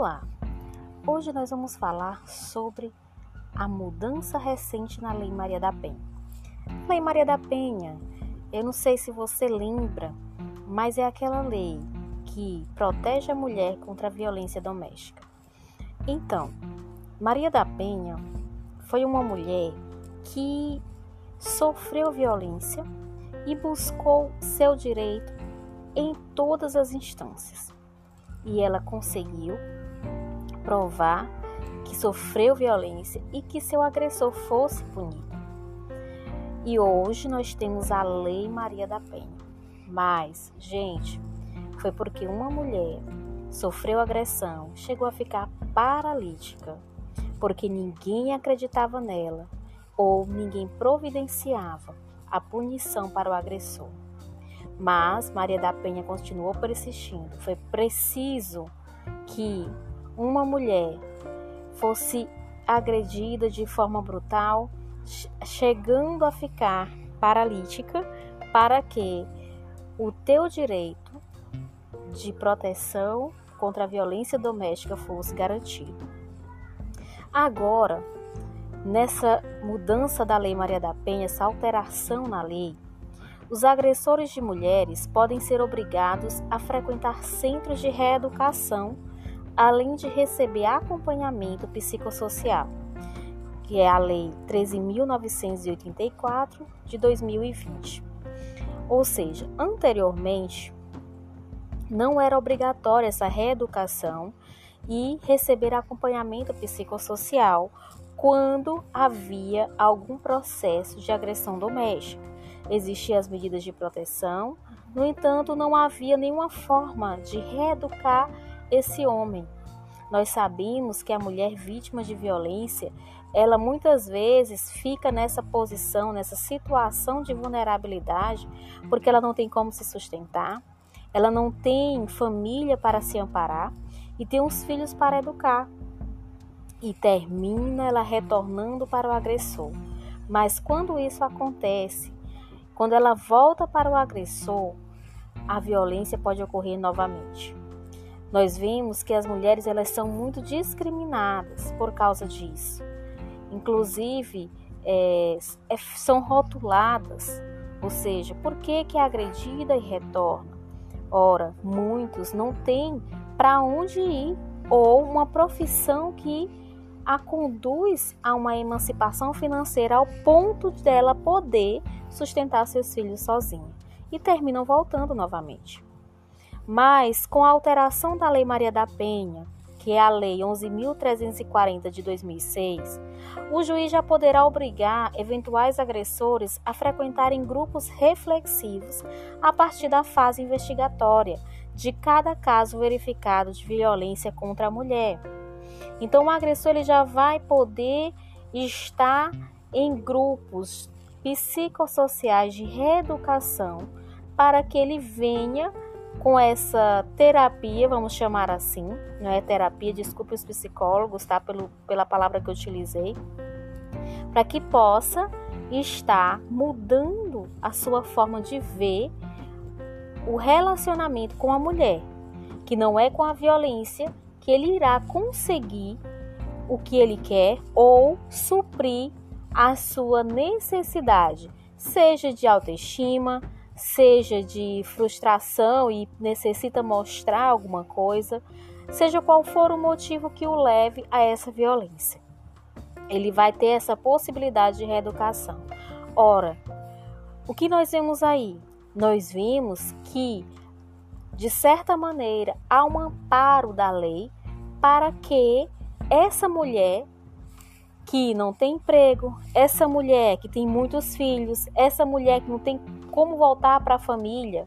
Olá! Hoje nós vamos falar sobre a mudança recente na Lei Maria da Penha. Lei Maria da Penha, eu não sei se você lembra, mas é aquela lei que protege a mulher contra a violência doméstica. Então, Maria da Penha foi uma mulher que sofreu violência e buscou seu direito em todas as instâncias. E ela conseguiu provar que sofreu violência e que seu agressor fosse punido. E hoje nós temos a Lei Maria da Penha. Mas, gente, foi porque uma mulher sofreu agressão, chegou a ficar paralítica, porque ninguém acreditava nela ou ninguém providenciava a punição para o agressor. Mas Maria da Penha continuou persistindo. Foi preciso que uma mulher fosse agredida de forma brutal, chegando a ficar paralítica, para que o teu direito de proteção contra a violência doméstica fosse garantido. Agora, nessa mudança da Lei Maria da Penha, essa alteração na lei, os agressores de mulheres podem ser obrigados a frequentar centros de reeducação, além de receber acompanhamento psicossocial, que é a Lei 13.984 de 2020. Ou seja, anteriormente não era obrigatória essa reeducação e receber acompanhamento psicossocial quando havia algum processo de agressão doméstica. Existiam as medidas de proteção, no entanto, não havia nenhuma forma de reeducar esse homem. Nós sabemos que a mulher vítima de violência, ela muitas vezes fica nessa posição, nessa situação de vulnerabilidade, porque ela não tem como se sustentar, ela não tem família para se amparar e tem uns filhos para educar. E termina ela retornando para o agressor. Mas quando isso acontece, quando ela volta para o agressor, a violência pode ocorrer novamente. Nós vimos que as mulheres elas são muito discriminadas por causa disso. Inclusive, é, é, são rotuladas, ou seja, por que, que é agredida e retorna? Ora, muitos não têm para onde ir ou uma profissão que a conduz a uma emancipação financeira ao ponto dela poder sustentar seus filhos sozinha e terminam voltando novamente. Mas com a alteração da Lei Maria da Penha, que é a Lei 11.340 de 2006, o juiz já poderá obrigar eventuais agressores a frequentarem grupos reflexivos a partir da fase investigatória de cada caso verificado de violência contra a mulher. Então, o agressor ele já vai poder estar em grupos psicossociais de reeducação para que ele venha com essa terapia, vamos chamar assim, não é terapia, desculpe os psicólogos, tá? Pelo, pela palavra que eu utilizei, para que possa estar mudando a sua forma de ver o relacionamento com a mulher, que não é com a violência que ele irá conseguir o que ele quer ou suprir a sua necessidade, seja de autoestima, seja de frustração e necessita mostrar alguma coisa, seja qual for o motivo que o leve a essa violência. Ele vai ter essa possibilidade de reeducação. Ora, o que nós vemos aí? Nós vimos que, de certa maneira, há um amparo da lei para que essa mulher que não tem emprego, essa mulher que tem muitos filhos, essa mulher que não tem como voltar para a família,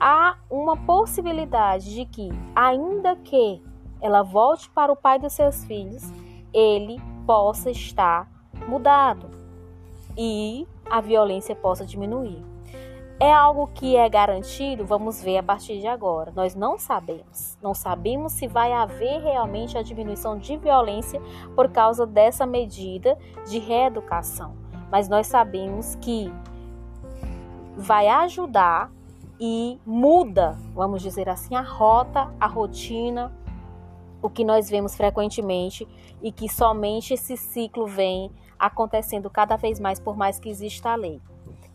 há uma possibilidade de que, ainda que ela volte para o pai dos seus filhos, ele possa estar mudado e a violência possa diminuir. É algo que é garantido? Vamos ver a partir de agora. Nós não sabemos. Não sabemos se vai haver realmente a diminuição de violência por causa dessa medida de reeducação. Mas nós sabemos que vai ajudar e muda, vamos dizer assim, a rota, a rotina o que nós vemos frequentemente e que somente esse ciclo vem acontecendo cada vez mais por mais que exista a lei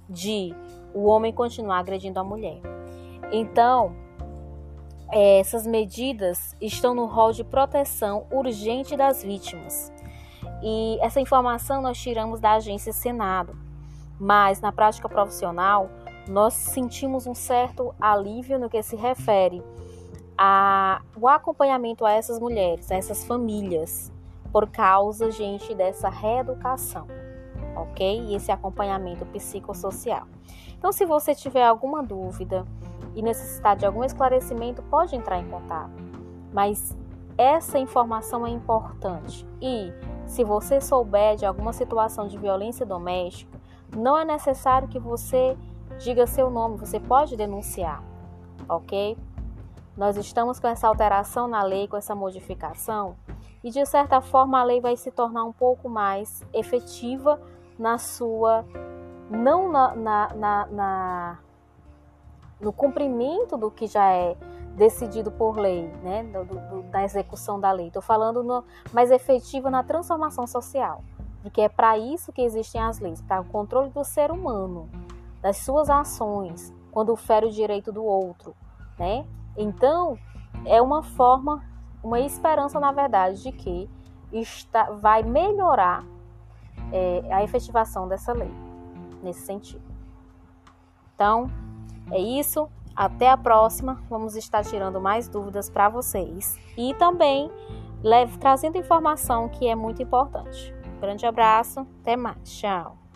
de o homem continuar agredindo a mulher. Então, é, essas medidas estão no rol de proteção urgente das vítimas. E essa informação nós tiramos da agência Senado. Mas na prática profissional, nós sentimos um certo alívio no que se refere ao acompanhamento a essas mulheres, a essas famílias, por causa, gente, dessa reeducação, ok? E esse acompanhamento psicossocial. Então, se você tiver alguma dúvida e necessitar de algum esclarecimento, pode entrar em contato. Mas essa informação é importante. E se você souber de alguma situação de violência doméstica, não é necessário que você diga seu nome, você pode denunciar, ok? Nós estamos com essa alteração na lei, com essa modificação, e de certa forma a lei vai se tornar um pouco mais efetiva na sua. Não na, na, na, na no cumprimento do que já é decidido por lei, né, do, do, da execução da lei. Estou falando no, mais efetiva na transformação social, porque é para isso que existem as leis, para o controle do ser humano, das suas ações, quando fere o direito do outro, né? Então, é uma forma, uma esperança, na verdade, de que está, vai melhorar é, a efetivação dessa lei, nesse sentido. Então, é isso. Até a próxima. Vamos estar tirando mais dúvidas para vocês. E também leve, trazendo informação que é muito importante. grande abraço. Até mais. Tchau.